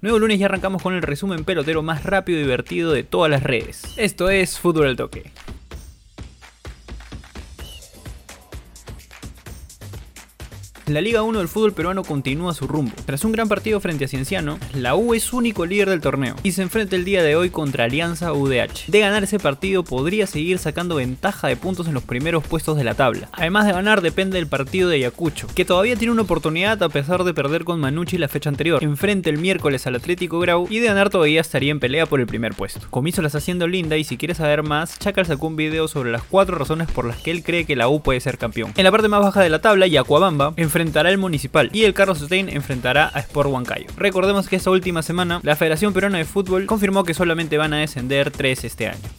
Nuevo lunes y arrancamos con el resumen pelotero más rápido y divertido de todas las redes. Esto es Fútbol al Toque. La Liga 1 del fútbol peruano continúa su rumbo. Tras un gran partido frente a Cienciano, la U es único líder del torneo y se enfrenta el día de hoy contra Alianza UDH. De ganar ese partido podría seguir sacando ventaja de puntos en los primeros puestos de la tabla. Además de ganar depende del partido de Ayacucho, que todavía tiene una oportunidad a pesar de perder con Manucci la fecha anterior. Enfrenta el miércoles al Atlético Grau y de ganar todavía estaría en pelea por el primer puesto. Comiso las haciendo linda y si quieres saber más, Chacal sacó un video sobre las cuatro razones por las que él cree que la U puede ser campeón. En la parte más baja de la tabla, Yacuabamba enfrenta enfrentará el Municipal y el Carlos Stein enfrentará a Sport Huancayo. Recordemos que esta última semana la Federación Peruana de Fútbol confirmó que solamente van a descender 3 este año.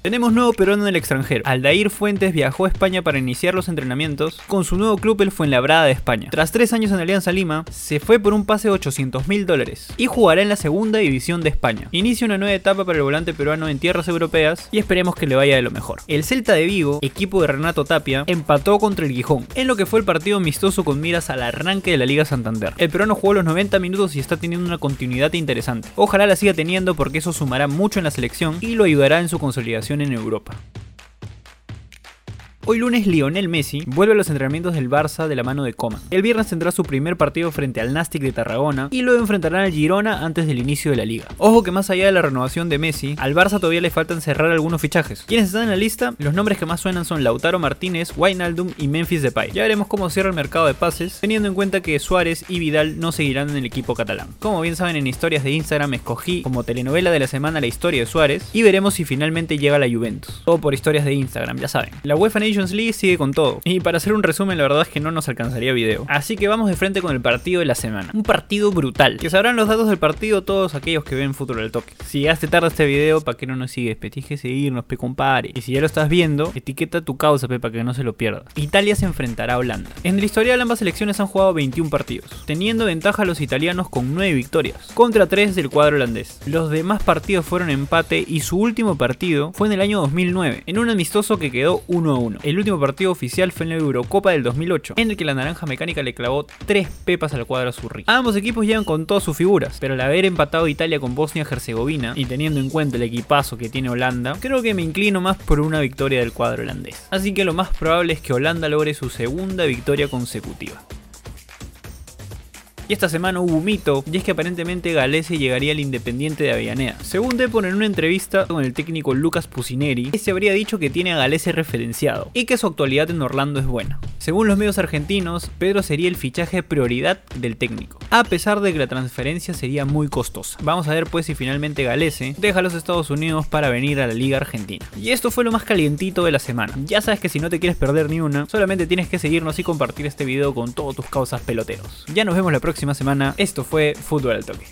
Tenemos nuevo peruano en el extranjero. Aldair Fuentes viajó a España para iniciar los entrenamientos con su nuevo club el Fuenlabrada de España. Tras tres años en Alianza Lima, se fue por un pase de 800 mil dólares y jugará en la segunda división de España. Inicia una nueva etapa para el volante peruano en tierras europeas y esperemos que le vaya de lo mejor. El Celta de Vigo, equipo de Renato Tapia, empató contra el Gijón en lo que fue el partido amistoso con miras al arranque de la Liga Santander. El peruano jugó los 90 minutos y está teniendo una continuidad interesante. Ojalá la siga teniendo porque eso sumará mucho en la selección y lo ayudará en su consolidación en Europa. Hoy lunes Lionel Messi vuelve a los entrenamientos del Barça de la mano de Coman. El viernes tendrá su primer partido frente al Nastic de Tarragona y luego enfrentarán al Girona antes del inicio de la liga. Ojo que más allá de la renovación de Messi, al Barça todavía le faltan cerrar algunos fichajes. ¿Quiénes están en la lista? Los nombres que más suenan son Lautaro Martínez, Wijnaldum y Memphis Depay. Ya veremos cómo cierra el mercado de pases, teniendo en cuenta que Suárez y Vidal no seguirán en el equipo catalán. Como bien saben en historias de Instagram escogí como telenovela de la semana la historia de Suárez y veremos si finalmente llega a la Juventus. Todo por historias de Instagram, ya saben. La UEFA Nation League sigue con todo. Y para hacer un resumen, la verdad es que no nos alcanzaría video. Así que vamos de frente con el partido de la semana. Un partido brutal. Que sabrán los datos del partido todos aquellos que ven fútbol al toque. Si llegaste tarde este video, ¿para qué no nos sigues? Petije seguirnos, pe compare. Y si ya lo estás viendo, etiqueta tu causa, pe, para que no se lo pierdas. Italia se enfrentará a Holanda. En el historial ambas selecciones han jugado 21 partidos, teniendo ventaja a los italianos con 9 victorias, contra 3 del cuadro holandés. Los demás partidos fueron empate y su último partido fue en el año 2009, en un amistoso que quedó 1 a 1. El último partido oficial fue en la Eurocopa del 2008, en el que la naranja mecánica le clavó 3 pepas al cuadro azurri. Ambos equipos llegan con todas sus figuras, pero al haber empatado Italia con Bosnia-Herzegovina y teniendo en cuenta el equipazo que tiene Holanda, creo que me inclino más por una victoria del cuadro holandés. Así que lo más probable es que Holanda logre su segunda victoria consecutiva. Y esta semana hubo un mito, y es que aparentemente Galese llegaría al Independiente de Avellaneda. Según Depon en una entrevista con el técnico Lucas Pusineri, se habría dicho que tiene a Galese referenciado y que su actualidad en Orlando es buena. Según los medios argentinos, Pedro sería el fichaje prioridad del técnico, a pesar de que la transferencia sería muy costosa. Vamos a ver pues si finalmente Galese deja a los Estados Unidos para venir a la Liga Argentina. Y esto fue lo más calientito de la semana. Ya sabes que si no te quieres perder ni una, solamente tienes que seguirnos y compartir este video con todos tus causas peloteros. Ya nos vemos la próxima semana. Esto fue Fútbol al Toque.